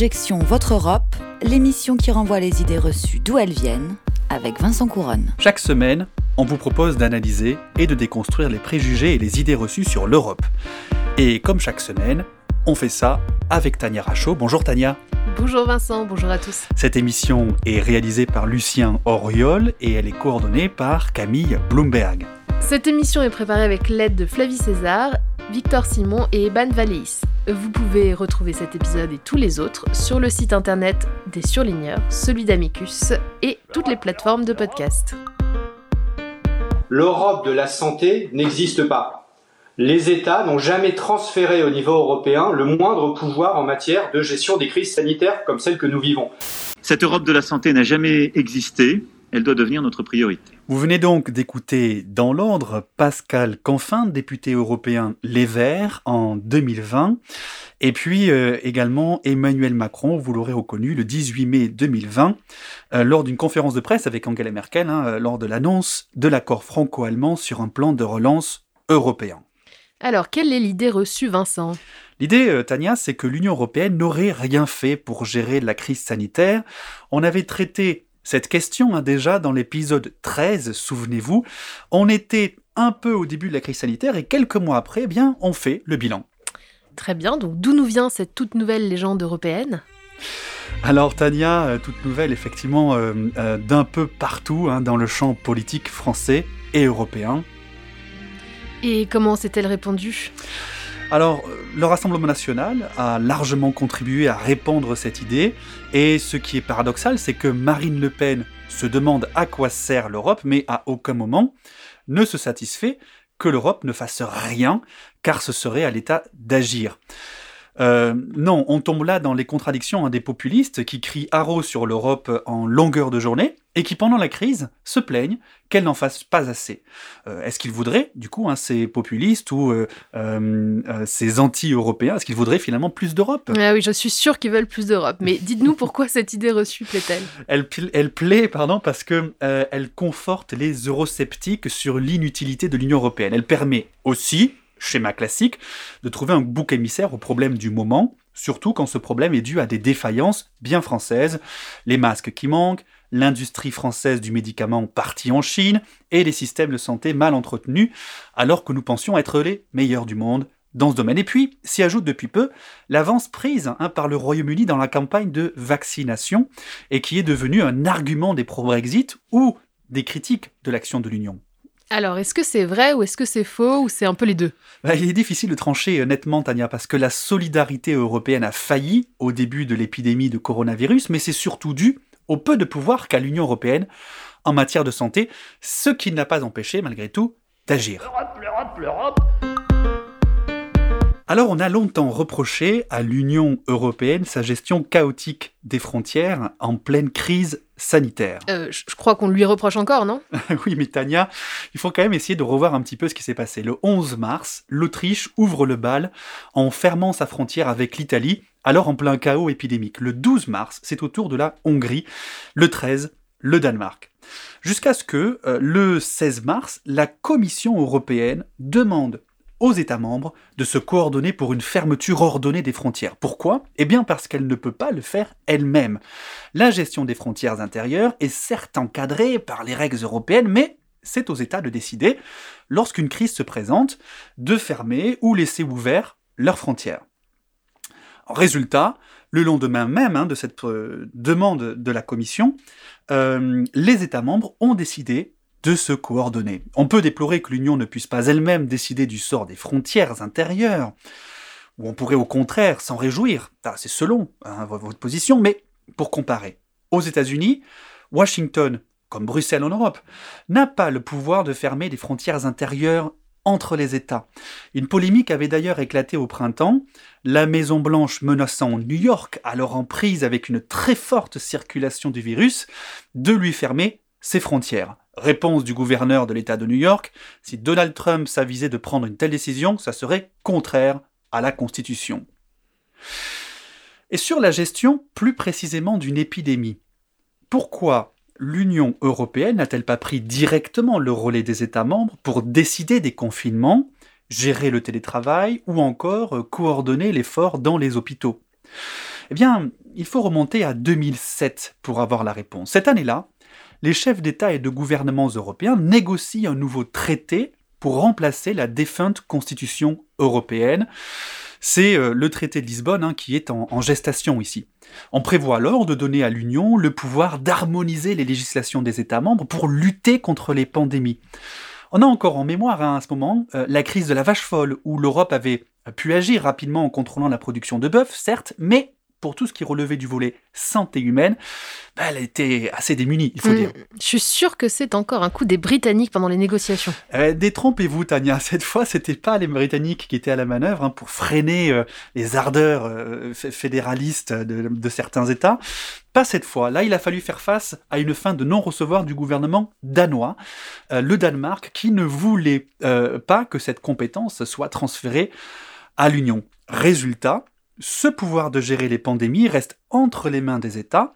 Objection Votre Europe, l'émission qui renvoie les idées reçues d'où elles viennent, avec Vincent Couronne. Chaque semaine, on vous propose d'analyser et de déconstruire les préjugés et les idées reçues sur l'Europe. Et comme chaque semaine, on fait ça avec Tania Rachaud. Bonjour Tania. Bonjour Vincent, bonjour à tous. Cette émission est réalisée par Lucien Auriol et elle est coordonnée par Camille Bloomberg. Cette émission est préparée avec l'aide de Flavie César, Victor Simon et Eban Valéis. Vous pouvez retrouver cet épisode et tous les autres sur le site internet des surligneurs, celui d'Amicus et toutes les plateformes de podcast. L'Europe de la santé n'existe pas. Les États n'ont jamais transféré au niveau européen le moindre pouvoir en matière de gestion des crises sanitaires comme celle que nous vivons. Cette Europe de la santé n'a jamais existé, elle doit devenir notre priorité. Vous venez donc d'écouter dans l'ordre Pascal Canfin, député européen Les Verts en 2020, et puis euh, également Emmanuel Macron, vous l'aurez reconnu, le 18 mai 2020, euh, lors d'une conférence de presse avec Angela Merkel, hein, euh, lors de l'annonce de l'accord franco-allemand sur un plan de relance européen. Alors, quelle est l'idée reçue, Vincent? L'idée, Tania, c'est que l'Union européenne n'aurait rien fait pour gérer la crise sanitaire. On avait traité cette question a déjà dans l'épisode 13, souvenez-vous, on était un peu au début de la crise sanitaire et quelques mois après, eh bien, on fait le bilan. Très bien, donc d'où nous vient cette toute nouvelle légende européenne? Alors Tania, euh, toute nouvelle effectivement euh, euh, d'un peu partout hein, dans le champ politique français et européen. Et comment s'est-elle répandue? Alors, le Rassemblement national a largement contribué à répandre cette idée, et ce qui est paradoxal, c'est que Marine Le Pen se demande à quoi sert l'Europe, mais à aucun moment ne se satisfait que l'Europe ne fasse rien, car ce serait à l'État d'agir. Euh, non, on tombe là dans les contradictions hein, des populistes qui crient haro sur l'Europe en longueur de journée et qui, pendant la crise, se plaignent qu'elle n'en fasse pas assez. Euh, est-ce qu'ils voudraient, du coup, hein, ces populistes ou euh, ces anti-européens, est-ce qu'ils voudraient finalement plus d'Europe? Ah oui, je suis sûr qu'ils veulent plus d'Europe. Mais dites-nous pourquoi cette idée reçue plaît-elle? Elle, elle plaît, pardon, parce que elle conforte les eurosceptiques sur l'inutilité de l'Union européenne. Elle permet aussi, schéma classique, de trouver un bouc émissaire au problème du moment, surtout quand ce problème est dû à des défaillances bien françaises, les masques qui manquent, l'industrie française du médicament partie en Chine et les systèmes de santé mal entretenus, alors que nous pensions être les meilleurs du monde dans ce domaine. Et puis, s'y ajoute depuis peu l'avance prise hein, par le Royaume-Uni dans la campagne de vaccination, et qui est devenue un argument des pro-Brexit ou des critiques de l'action de l'Union. Alors, est-ce que c'est vrai ou est-ce que c'est faux ou c'est un peu les deux? Bah, Il est difficile de trancher nettement, Tania, parce que la solidarité européenne a failli au début de l'épidémie de coronavirus, mais c'est surtout dû au peu de pouvoir qu'a l'Union européenne en matière de santé, ce qui n'a pas empêché, malgré tout, d'agir. L'Europe, l'Europe, alors on a longtemps reproché à l'Union européenne sa gestion chaotique des frontières en pleine crise sanitaire. Euh, je crois qu'on lui reproche encore, non? Oui, mais Tania, il faut quand même essayer de revoir un petit peu ce qui s'est passé. Le 11 mars, l'Autriche ouvre le bal en fermant sa frontière avec l'Italie, alors en plein chaos épidémique. Le 12 mars, c'est au tour de la Hongrie. Le 13, le Danemark. Jusqu'à ce que, euh, le 16 mars, la Commission européenne demande aux États membres de se coordonner pour une fermeture ordonnée des frontières. Pourquoi? Eh bien parce qu'elle ne peut pas le faire elle-même. La gestion des frontières intérieures est certes encadrée par les règles européennes, mais c'est aux États de décider, lorsqu'une crise se présente, de fermer ou laisser ouverts leurs frontières. résultat, le lendemain même hein, de cette euh, demande de la Commission, euh, les États membres ont décidé de se coordonner. On peut déplorer que l'Union ne puisse pas elle-même décider du sort des frontières intérieures, ou on pourrait au contraire s'en réjouir, ah, c'est selon hein, votre position, mais pour comparer. Aux États-Unis, Washington, comme Bruxelles en Europe, n'a pas le pouvoir de fermer les frontières intérieures entre les États. Une polémique avait d'ailleurs éclaté au printemps, la Maison-Blanche menaçant New York, alors en prise avec une très forte circulation du virus, de lui fermer ses frontières. Réponse du gouverneur de l'État de New York, si Donald Trump s'avisait de prendre une telle décision, ça serait contraire à la Constitution. Et sur la gestion plus précisément d'une épidémie, pourquoi l'Union européenne n'a-t-elle pas pris directement le relais des États membres pour décider des confinements gérer le télétravail ou encore coordonner l'effort dans les hôpitaux? Eh bien, il faut remonter à 2007 pour avoir la réponse. Cette année-là, les chefs d'État et de gouvernements européens négocient un nouveau traité pour remplacer la défunte Constitution européenne. C'est euh, le traité de Lisbonne hein, qui est en, gestation ici. On prévoit alors de donner à l'Union le pouvoir d'harmoniser les législations des États membres pour lutter contre les pandémies. On a encore en mémoire hein, à ce moment euh, la crise de la vache folle, où l'Europe avait pu agir rapidement en contrôlant la production de bœuf, certes, mais pour tout ce qui relevait du volet santé humaine, bah, elle était assez démunie, il faut Mm, dire. Je suis sûre que c'est encore un coup des Britanniques pendant les négociations. Euh, détrompez-vous, Tania. Cette fois, c'était pas les Britanniques qui étaient à la manœuvre hein, pour freiner euh, les ardeurs euh, fédéralistes de, de certains États. Pas cette fois. Là, il a fallu faire face à une fin de non-recevoir du gouvernement danois, euh, le Danemark, qui ne voulait euh, pas que cette compétence soit transférée à l'Union. Résultat, ce pouvoir de gérer les pandémies reste entre les mains des États,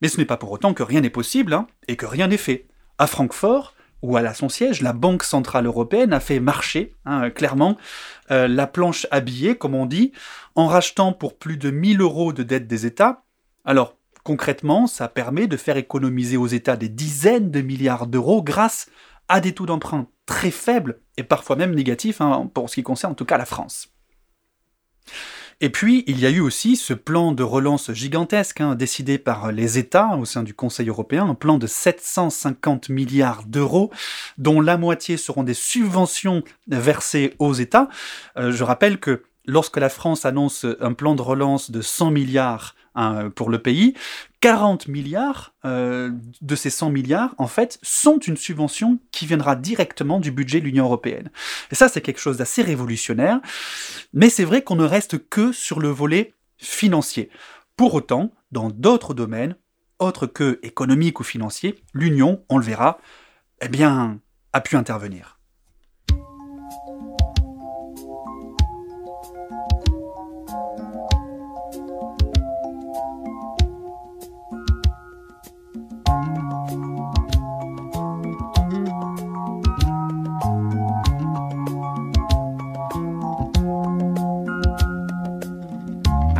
mais ce n'est pas pour autant que rien n'est possible hein, et que rien n'est fait. À Francfort, où elle a son siège, la Banque Centrale Européenne a fait marcher, hein, clairement, euh, la planche à billets, comme on dit, en rachetant pour plus de 1000 euros de dettes des États. Alors, concrètement, ça permet de faire économiser aux États des dizaines de milliards d'euros grâce à des taux d'emprunt très faibles et parfois même négatifs, hein, pour ce qui concerne en tout cas la France. Et puis, il y a eu aussi ce plan de relance gigantesque hein, décidé par les États au sein du Conseil européen, un plan de 750 milliards d'euros, dont la moitié seront des subventions versées aux États. Euh, je rappelle que lorsque la France annonce un plan de relance de 100 milliards hein, pour le pays, 40 milliards euh, de ces 100 milliards, en fait, sont une subvention qui viendra directement du budget de l'Union européenne. Et ça, c'est quelque chose d'assez révolutionnaire. Mais c'est vrai qu'on ne reste que sur le volet financier. Pour autant, dans d'autres domaines, autres que économiques ou financiers, l'Union, on le verra, eh bien, a pu intervenir.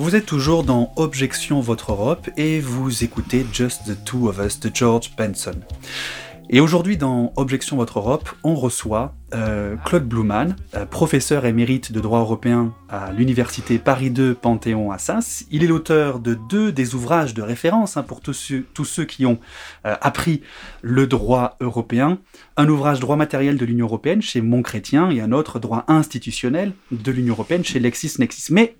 Vous êtes toujours dans Objection Votre Europe et vous écoutez Just the Two of Us de George Benson. Et aujourd'hui dans Objection Votre Europe, on reçoit euh, Claude Bluman, euh, professeur émérite de droit européen à l'université Paris 2 Panthéon Assas. Il est l'auteur de deux des ouvrages de référence hein, pour tous ceux, tous ceux qui ont euh, appris le droit européen. Un ouvrage droit matériel de l'Union européenne chez Montchrétien et un autre droit institutionnel de l'Union européenne chez LexisNexis. Mais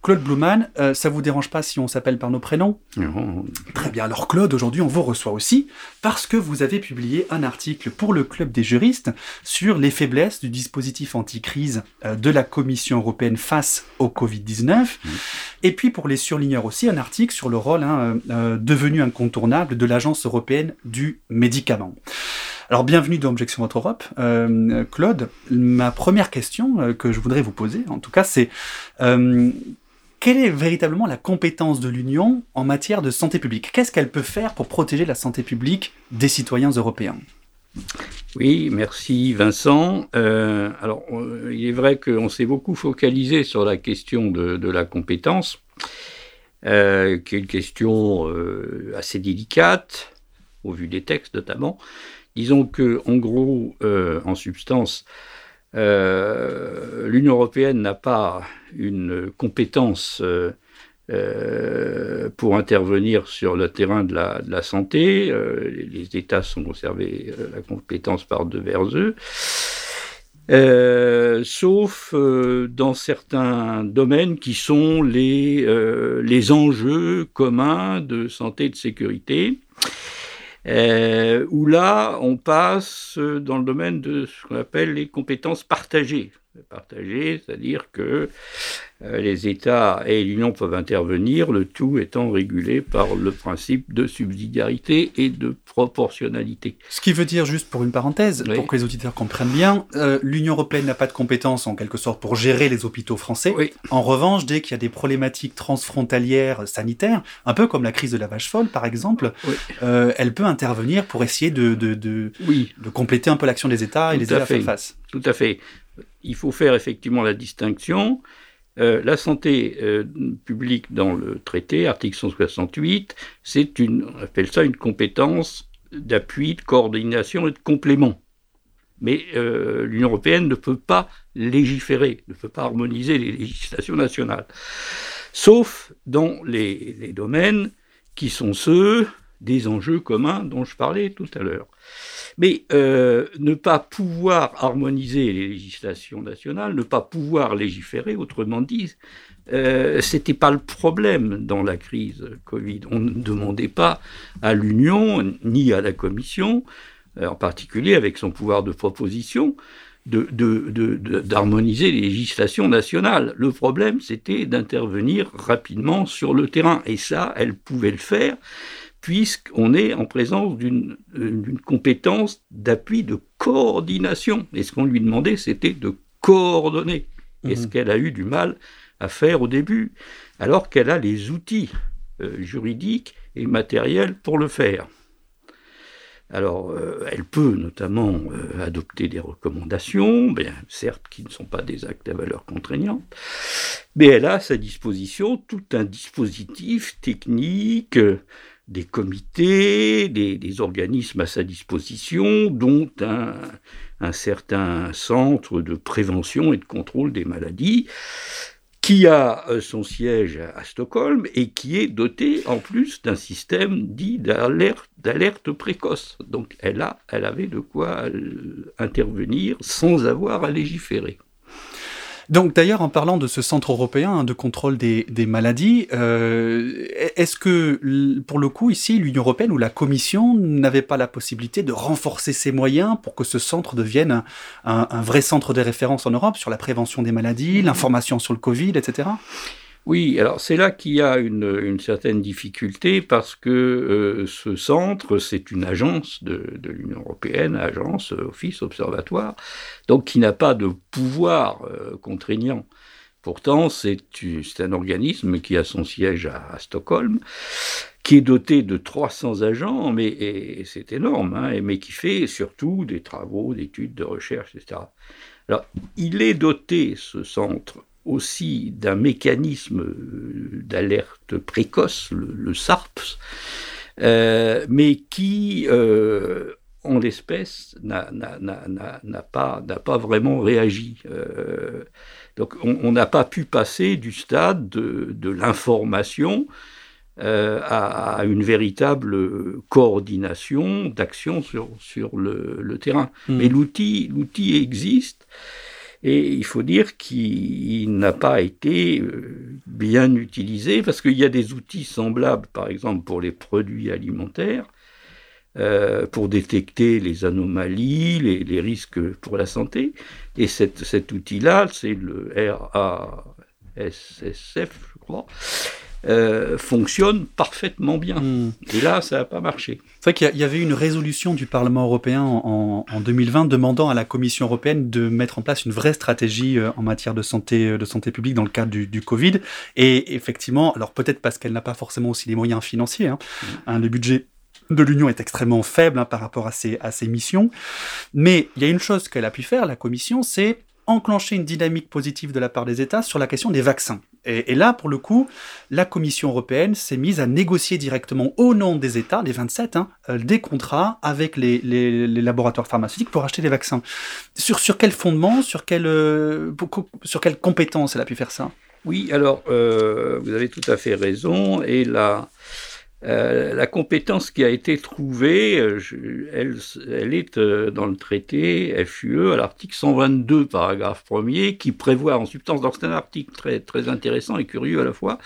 Claude Bluman, euh, ça vous dérange pas si on s'appelle par nos prénoms Non. Très bien, alors Claude, aujourd'hui on vous reçoit aussi parce que vous avez publié un article pour le Club des juristes sur les faiblesses du dispositif anti-crise euh, de la Commission européenne face au Covid-19. Et puis pour les surligneurs aussi, un article sur le rôle hein, euh, devenu incontournable de l'Agence européenne du médicament. Alors bienvenue dans Objection Votre Europe. Euh, Claude, ma première question que je voudrais vous poser, en tout cas, c'est euh, quelle est véritablement la compétence de l'Union en matière de santé publique? Qu'est-ce qu'elle peut faire pour protéger la santé publique des citoyens européens? Oui, merci Vincent. Euh, alors, il est vrai qu'on s'est beaucoup focalisé sur la question de, la compétence, euh, qui est une question euh, assez délicate, au vu des textes notamment. Disons que, en gros, en substance, euh, l'Union européenne n'a pas une compétence euh, euh, pour intervenir sur le terrain de la, santé. Les, États sont conservés la compétence par devers eux. Sauf dans certains domaines qui sont les, les enjeux communs de santé et de sécurité. Euh, où là, on passe dans le domaine de ce qu'on appelle les compétences partagées. Partagées, c'est-à-dire que les États et l'Union peuvent intervenir, le tout étant régulé par le principe de subsidiarité et de proportionnalité. Ce qui veut dire, juste pour une parenthèse, Oui. pour que les auditeurs comprennent bien, euh, l'Union européenne n'a pas de compétence en quelque sorte pour gérer les hôpitaux français. Oui. En revanche, dès qu'il y a des problématiques transfrontalières sanitaires, un peu comme la crise de la vache folle par exemple, Oui. euh, elle peut intervenir pour essayer de, de, de, Oui, de compléter un peu l'action des États et les à aider à faire fait. face. Tout à fait. Il faut faire effectivement la distinction. Euh, la santé euh, publique dans le traité, article 168, c'est une, on appelle ça une compétence d'appui, de coordination et de complément. Mais euh, l'Union européenne ne peut pas légiférer, ne peut pas harmoniser les législations nationales, sauf dans les, les domaines qui sont ceux des enjeux communs dont je parlais tout à l'heure. Mais euh, ne pas pouvoir harmoniser les législations nationales, ne pas pouvoir légiférer, autrement dit, euh, c'était pas le problème dans la crise Covid. On ne demandait pas à l'Union ni à la Commission, euh, en particulier avec son pouvoir de proposition, d'harmoniser les législations nationales. Le problème, c'était d'intervenir rapidement sur le terrain. Et ça, elle pouvait le faire puisqu'on est en présence d'une euh, d'une compétence d'appui de coordination. Et ce qu'on lui demandait, c'était de coordonner. Et ce Mhm. qu'elle a eu du mal à faire au début, alors qu'elle a les outils euh, juridiques et matériels pour le faire. Alors, euh, elle peut notamment euh, adopter des recommandations, bien, certes qui ne sont pas des actes à valeur contraignante, mais elle a à sa disposition tout un dispositif technique, des comités, des, organismes à sa disposition, dont un, un certain centre de prévention et de contrôle des maladies, qui a euh, son siège à, Stockholm et qui est doté en plus d'un système dit d'alerte d'alerte précoce. Donc elle, a, elle avait de quoi euh, intervenir sans avoir à légiférer. Donc d'ailleurs, en parlant de ce centre européen hein, de contrôle des, maladies, euh, est-ce que pour le coup ici, l'Union européenne ou la Commission n'avait pas la possibilité de renforcer ses moyens pour que ce centre devienne un- un vrai centre de référence en Europe sur la prévention des maladies, l'information sur le Covid, etc. Oui, alors c'est là qu'il y a une, certaine difficulté parce que euh, ce centre, c'est une agence de, l'Union européenne, agence, euh, office, observatoire, donc qui n'a pas de pouvoir euh, contraignant. Pourtant, c'est un organisme qui a son siège à, Stockholm, qui est doté de 300 agents, mais c'est énorme, hein, mais qui fait surtout des travaux, d'études, de recherche, etc. Alors, il est doté, ce centre, aussi d'un mécanisme euh, d'alerte précoce, le, le SARPS, euh, mais qui, euh, en l'espèce, n'a pas, vraiment réagi. Euh, donc on n'a pas pu passer du stade de, de l'information à, à une véritable coordination d'action sur, sur le, le terrain. Mhm. Mais l'outil l'outil existe. Et il faut dire qu'il n'a pas été euh, bien utilisé parce qu'il y a des outils semblables, par exemple pour les produits alimentaires, euh, pour détecter les anomalies, les, risques pour la santé. Et cet outil-là, c'est le RASSF, je crois, euh, fonctionne parfaitement bien. Mm. Et là, ça n'a pas marché. C'est vrai qu'il y, avait une résolution du Parlement européen en, en, 2020 demandant à la Commission européenne de mettre en place une vraie stratégie euh, en matière de santé, euh, de santé publique dans le cadre du, du Covid. Et effectivement, alors peut-être parce qu'elle n'a pas forcément aussi les moyens financiers, hein, mm. hein, le budget de l'Union est extrêmement faible hein, par rapport à ses, à ses missions. Mais il y a une chose qu'elle a pu faire, la Commission, c'est enclencher une dynamique positive de la part des États sur la question des vaccins. Et, là, pour le coup, la Commission européenne s'est mise à négocier directement au nom des États, les 27, hein, euh, des contrats avec les, laboratoires pharmaceutiques pour acheter des vaccins. Sur, sur quel fondement, sur quelle, euh, sur quelle compétence elle a pu faire ça? Oui, alors, euh, vous avez tout à fait raison. Et là, euh, la compétence qui a été trouvée, euh, je, elle, elle, est euh, dans le traité FUE à l'article 122, paragraphe 1er, qui prévoit en substance, donc c'est un article très, très intéressant et curieux à la fois,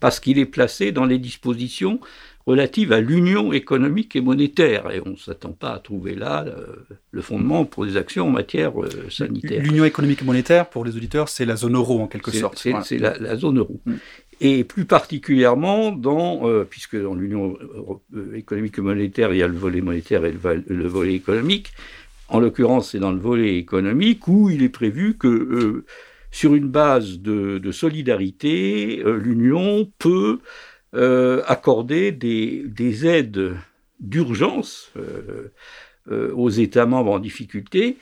parce qu'il est placé dans les dispositions relatives à l'union économique et monétaire. Et on ne s'attend pas à trouver là euh, le fondement pour des actions en matière sanitaire. L'union économique et monétaire, pour les auditeurs, c'est la zone euro en quelque sorte. C'est voilà. la, la, zone euro. Mm et plus particulièrement dans, euh, puisque dans l'Union économique et monétaire, il y a le volet monétaire et le, le volet économique, en l'occurrence c'est dans le volet économique où il est prévu que euh, sur une base de, solidarité, euh, l'Union peut euh, accorder des, des aides d'urgence euh, aux États membres en difficulté,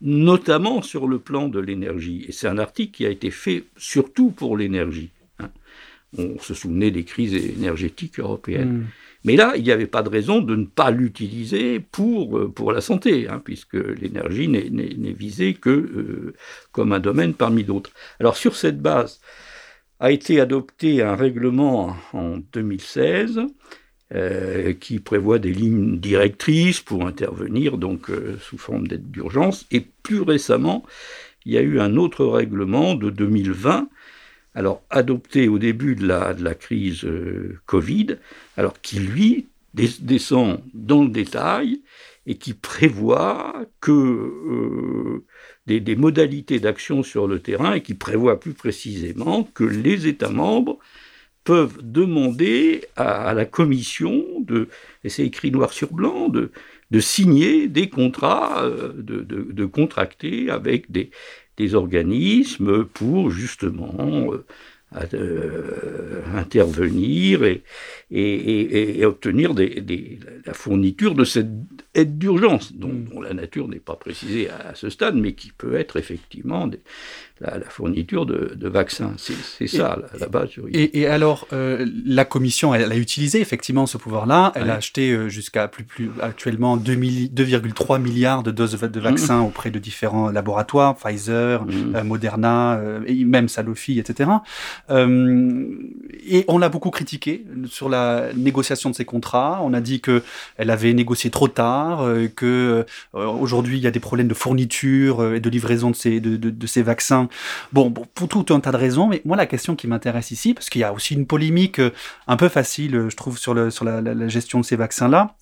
notamment sur le plan de l'énergie. Et c'est un article qui a été fait surtout pour l'énergie on se souvenait des crises énergétiques européennes. Mmh. Mais là, il n'y avait pas de raison de ne pas l'utiliser pour, euh, pour la santé, hein, puisque l'énergie n'est visée que euh, comme un domaine parmi d'autres. Alors sur cette base, a été adopté un règlement en 2016 euh, qui prévoit des lignes directrices pour intervenir donc euh, sous forme d'aide d'urgence. Et plus récemment, il y a eu un autre règlement de 2020 alors adopté au début de la, crise euh, Covid, alors qui lui des, descend dans le détail et qui prévoit que euh, des, modalités d'action sur le terrain et qui prévoit plus précisément que les États membres peuvent demander à, la Commission de, et c'est écrit noir sur blanc, de, signer des contrats, euh, de contracter avec des, des organismes pour justement euh, euh, intervenir et, obtenir la fourniture de cette aide d'urgence, dont, mm. dont, la nature n'est pas précisée à, à, ce stade, mais qui peut être effectivement des, la, la, fourniture de, de vaccins. C'est ça la, la, base juridique. Et, alors, euh, la Commission, elle, elle, a utilisé effectivement ce pouvoir-là. Elle ouais. a acheté euh, jusqu'à plus, plus actuellement 2,3 milliards de doses de vaccins mm. auprès de différents laboratoires, Pfizer, mm. euh, Moderna, et même Sanofi, etc. Et on l'a beaucoup critiqué sur la négociation de ces contrats. On a dit que elle avait négocié trop tard, euh, que euh, aujourd'hui il y a des problèmes de fourniture euh, et de livraison de ces, de, de, ces vaccins. Bon, pour tout un tas de raisons. Mais moi, la question qui m'intéresse ici, parce qu'il y a aussi une polémique un peu facile, je trouve, sur, le, sur la gestion de ces vaccins-là.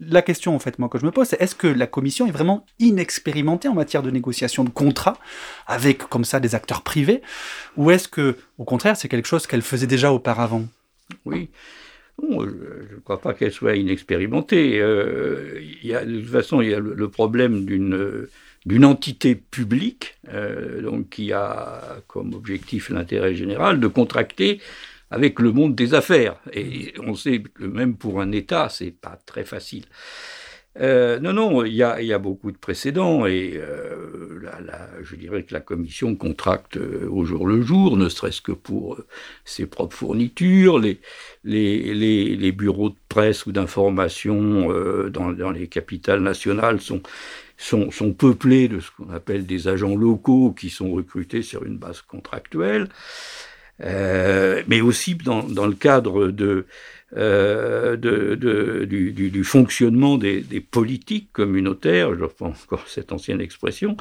La question, en fait, moi, que je me pose, c'est est-ce que la Commission est vraiment inexpérimentée en matière de négociation de contrats avec, comme ça, des acteurs privés, ou est-ce que au contraire, c'est quelque chose qu'elle faisait déjà auparavant? Oui. Bon, je ne crois pas qu'elle soit inexpérimentée. Euh, de toute façon, il y a le, problème d'une d'une entité publique, euh, donc qui a comme objectif l'intérêt général, de contracter avec le monde des affaires. Et on sait que même pour un État, c'est pas très facile. Euh, non, non, il y a, beaucoup de précédents et euh, je dirais que la Commission contracte euh, au jour le jour, ne serait-ce que pour ses propres fournitures, les, bureaux de presse ou d'information dans, les capitales nationales sont, peuplés de ce qu'on appelle des agents locaux qui sont recrutés sur une base contractuelle, mais aussi dans le cadre de euh, de, de, du, du, fonctionnement des, des, politiques communautaires, je prends encore cette ancienne expression,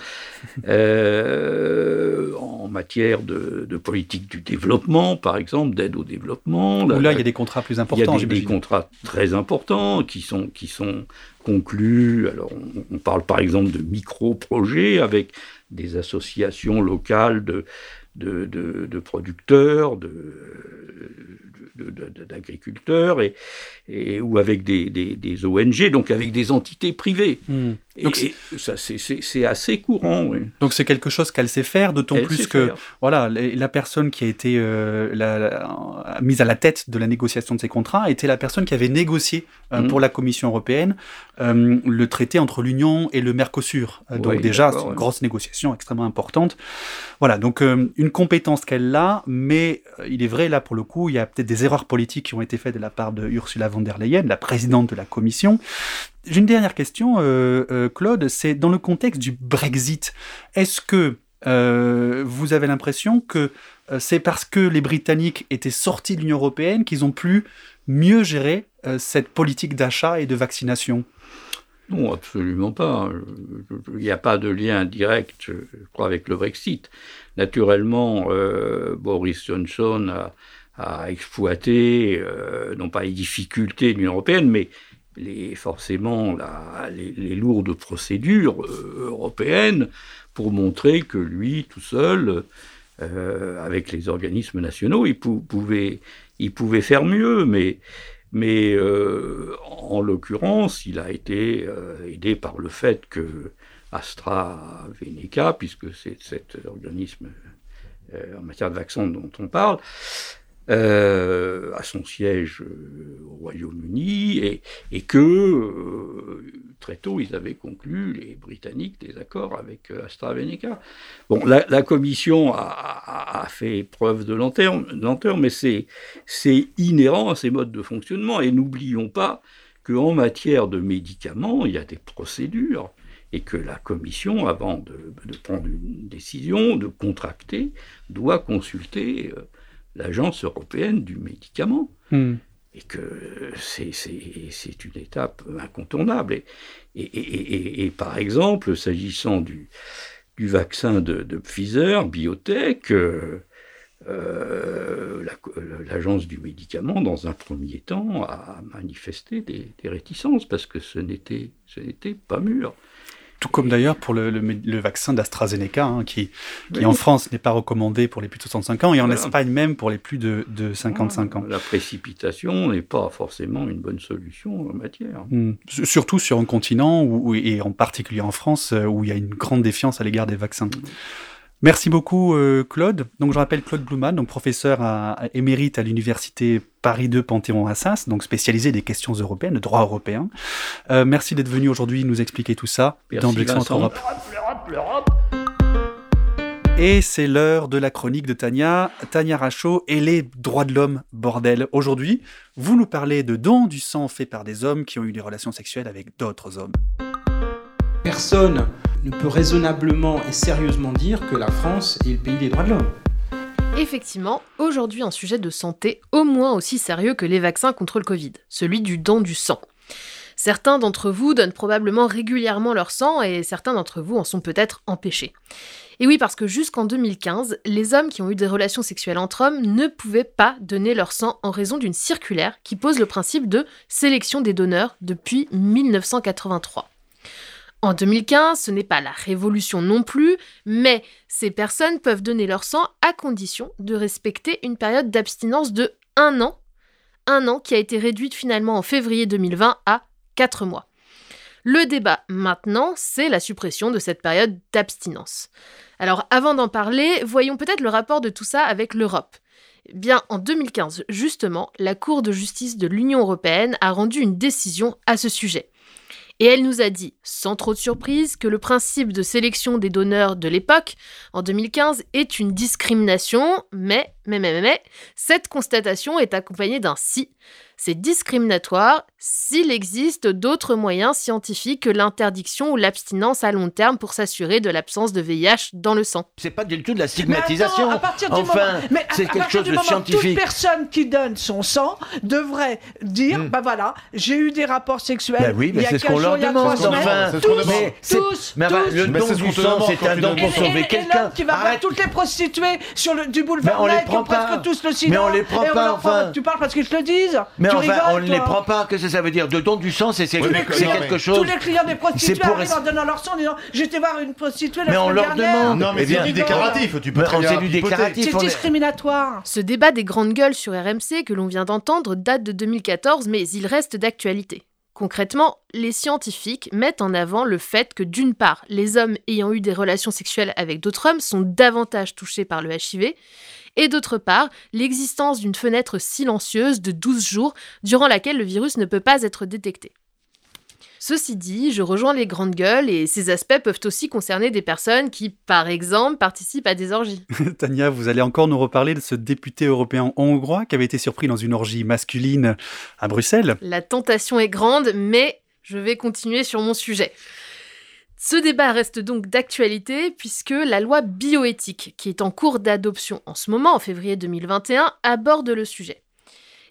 euh, en matière de, de, politique du développement, par exemple, d'aide au développement. Là, là, il y a des contrats plus importants. Il y a des, des contrats très importants qui sont, qui sont conclus. Alors, on, on parle par exemple de micro-projets avec des associations locales de, de, de, de producteurs, de, d'agriculteurs et, ou avec des, ONG, donc avec des entités privées. Hmm. Donc c'est assez courant. Oui. Donc c'est quelque chose qu'elle sait faire, d'autant plus que faire. voilà, la personne qui a été euh, la, la, mise à la tête de la négociation de ces contrats était la personne qui avait négocié euh, mmh. pour la Commission européenne euh, le traité entre l'Union et le Mercosur. Euh, donc Oui, déjà, c'est d'accord, une ouais. grosse négociation extrêmement importante. Voilà, donc euh, une compétence qu'elle a, mais euh, il est vrai, là, pour le coup, il y a peut-être des erreurs politiques qui ont été faites de la part de Ursula von der Leyen, la présidente de la Commission. J'ai une dernière question, euh, euh, Claude, c'est dans le contexte du Brexit. Est-ce que euh, vous avez l'impression que c'est parce que les Britanniques étaient sortis de l'Union européenne qu'ils ont pu mieux gérer cette politique d'achat et de vaccination? Non, absolument pas. Il n'y a pas de lien direct, je crois, avec le Brexit. Naturellement, Boris Johnson a, exploité, non pas les difficultés de l'Union européenne, mais les, forcément la, les, lourdes procédures euh, européennes pour montrer que lui, tout seul, euh, avec les organismes nationaux, il pou pouvait, il pouvait faire mieux, mais, mais euh, en l'occurrence, il a été aidé par le fait que AstraZeneca, puisque c'est cet organisme en matière de vaccins dont on parle, euh, à son siège euh, au Royaume-Uni et, que euh, très tôt ils avaient conclu, les Britanniques, des accords avec AstraZeneca. Bon, la, Commission a, fait preuve de lenteur, lenteur mais c'est inhérent à ces modes de fonctionnement. Et n'oublions pas qu'en matière de médicaments, il y a des procédures et que la Commission, avant de, prendre une décision, de contracter, doit consulter l'Agence européenne du médicament. Hmm. Et que c'est une étape incontournable. Et, et, et, et par exemple, s'agissant du, du, vaccin de, de, Pfizer, biotech, euh, euh, l'agence du médicament, dans un premier temps, a manifesté des, des réticences parce que ce n'était pas mûr. Tout comme d'ailleurs pour le, le, le vaccin d'AstraZeneca, hein, qui, qui oui. en France n'est pas recommandé pour les plus de 65 ans, et en voilà. Espagne même pour les plus de, de 55 ans. La précipitation n'est pas forcément une bonne solution en matière. Mmh. Surtout sur un continent, où, et en particulier en France, euh, où il y a une grande défiance à l'égard des vaccins. Mmh. Merci beaucoup euh, Claude. Donc je rappelle Claude Bluman, donc professeur à, à émérite à l'université Paris 2 Panthéon-Assas, donc spécialisé des questions européennes, le droit européen. Euh, merci d'être venu aujourd'hui nous expliquer tout ça merci dans Black Centre Europe. L'Europe. Et c'est l'heure de la chronique de Tania, Tania Rachaud et les droits de l'homme, bordel. Aujourd'hui, vous nous parlez de dons du sang fait par des hommes qui ont eu des relations sexuelles avec d'autres hommes. Personne ne peut raisonnablement et sérieusement dire que la France est le pays des droits de l'homme. Effectivement, aujourd'hui un sujet de santé au moins aussi sérieux que les vaccins contre le Covid, celui du don du sang. Certains d'entre vous donnent probablement régulièrement leur sang et certains d'entre vous en sont peut-être empêchés. Et oui, parce que jusqu'en 2015, les hommes qui ont eu des relations sexuelles entre hommes ne pouvaient pas donner leur sang en raison d'une circulaire qui pose le principe de sélection des donneurs depuis 1983. En 2015, ce n'est pas la révolution non plus, mais ces personnes peuvent donner leur sang à condition de respecter une période d'abstinence de un an, un an qui a été réduite finalement en février 2020 à 4 mois. Le débat maintenant, c'est la suppression de cette période d'abstinence. Alors avant d'en parler, voyons peut-être le rapport de tout ça avec l'Europe. Eh bien, en 2015, justement, la Cour de justice de l'Union européenne a rendu une décision à ce sujet. Et elle nous a dit, sans trop de surprise, que le principe de sélection des donneurs de l'époque, en 2015, est une discrimination, mais mais, mais, mais, mais, cette constatation est accompagnée d'un si. C'est discriminatoire s'il existe d'autres moyens scientifiques que l'interdiction ou l'abstinence à long terme pour s'assurer de l'absence de VIH dans le sang. C'est pas du tout de la Mais stigmatisation. attends, à partir du enfin, moment, c'est quelque chose du de moment, scientifique. Toute personne qui donne son sang devrait dire, Hmm. bah voilà, j'ai eu des rapports sexuels. Ben oui, il mais y a c'est ce 15 qu'on leur jours, il y a demande, enfin. semaines. C'est ce qu'on Tous, demande. Mais tous, mais tous. le don du sang, c'est un don pour sauver quelqu'un. qui va toutes les prostituées sur le, du boulevard Les prend pas. presque tous le sida. Mais on les prend et pas, enfin. Tu parles parce qu'ils te le disent. Mais tu enfin, rigoles, on ne toi. les prend pas. Qu'est-ce que ça veut dire De don du sang, c'est c'est- quelque chose. Tous les clients des prostituées C'est pour arrivent en donnant leur sang en disant J'étais voir une prostituée la Mais on semaine leur dernière. demande. Non, mais Eh bien, c'est du déclaratif. Tu peux Mais très on bien sait du pipoter. déclaratif. C'est on est- discriminatoire. Ce débat des grandes gueules sur RMC que l'on vient d'entendre date de 2014, mais il reste d'actualité. Concrètement, les scientifiques mettent en avant le fait que d'une part, les hommes ayant eu des relations sexuelles avec d'autres hommes sont davantage touchés par le HIV, et d'autre part, l'existence d'une fenêtre silencieuse de 12 jours durant laquelle le virus ne peut pas être détecté. Ceci dit, je rejoins les grandes gueules et ces aspects peuvent aussi concerner des personnes qui, par exemple, participent à des orgies. Tania, vous allez encore nous reparler de ce député européen hongrois qui avait été surpris dans une orgie masculine à Bruxelles. La tentation est grande, mais je vais continuer sur mon sujet. Ce débat reste donc d'actualité puisque la loi bioéthique, qui est en cours d'adoption en ce moment, en février 2021, aborde le sujet.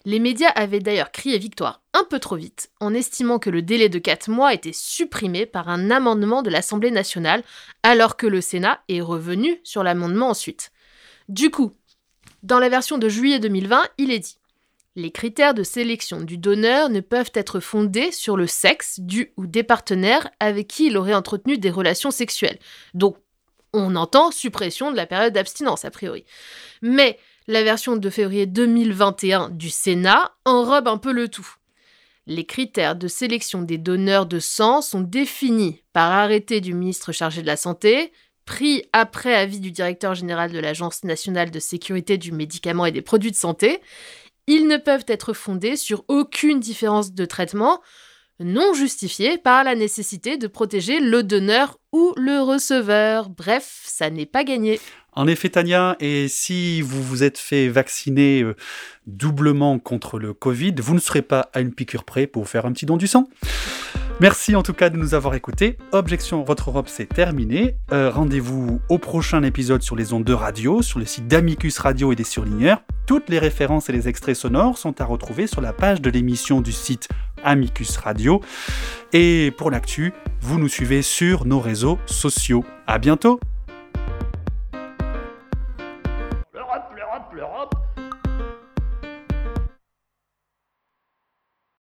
Les médias avaient d'ailleurs crié victoire un peu trop vite, en estimant que le délai de 4 mois était supprimé par un amendement de l'Assemblée nationale, alors que le Sénat est revenu sur l'amendement ensuite. Du coup, dans la version de juillet 2020, il est dit les critères de sélection du donneur ne peuvent être fondés sur le sexe du ou des partenaires avec qui il aurait entretenu des relations sexuelles. Donc, on entend suppression de la période d'abstinence, a priori. Mais la version de février 2021 du Sénat enrobe un peu le tout. Les critères de sélection des donneurs de sang sont définis par arrêté du ministre chargé de la Santé, pris après avis du directeur général de l'Agence nationale de sécurité du médicament et des produits de santé, ils ne peuvent être fondés sur aucune différence de traitement non justifiée par la nécessité de protéger le donneur ou le receveur. Bref, ça n'est pas gagné. En effet, Tania, et si vous vous êtes fait vacciner euh, doublement contre le Covid, vous ne serez pas à une piqûre près pour faire un petit don du sang. Merci en tout cas de nous avoir écoutés. Objection Votre Europe, c'est terminé. Euh, Rendez-vous au prochain épisode sur les ondes de radio, sur le site d'Amicus Radio et des surligneurs. Toutes les références et les extraits sonores sont à retrouver sur la page de l'émission du site Amicus Radio. Et pour l'actu, vous nous suivez sur nos réseaux sociaux. À bientôt L'Europe, l'Europe,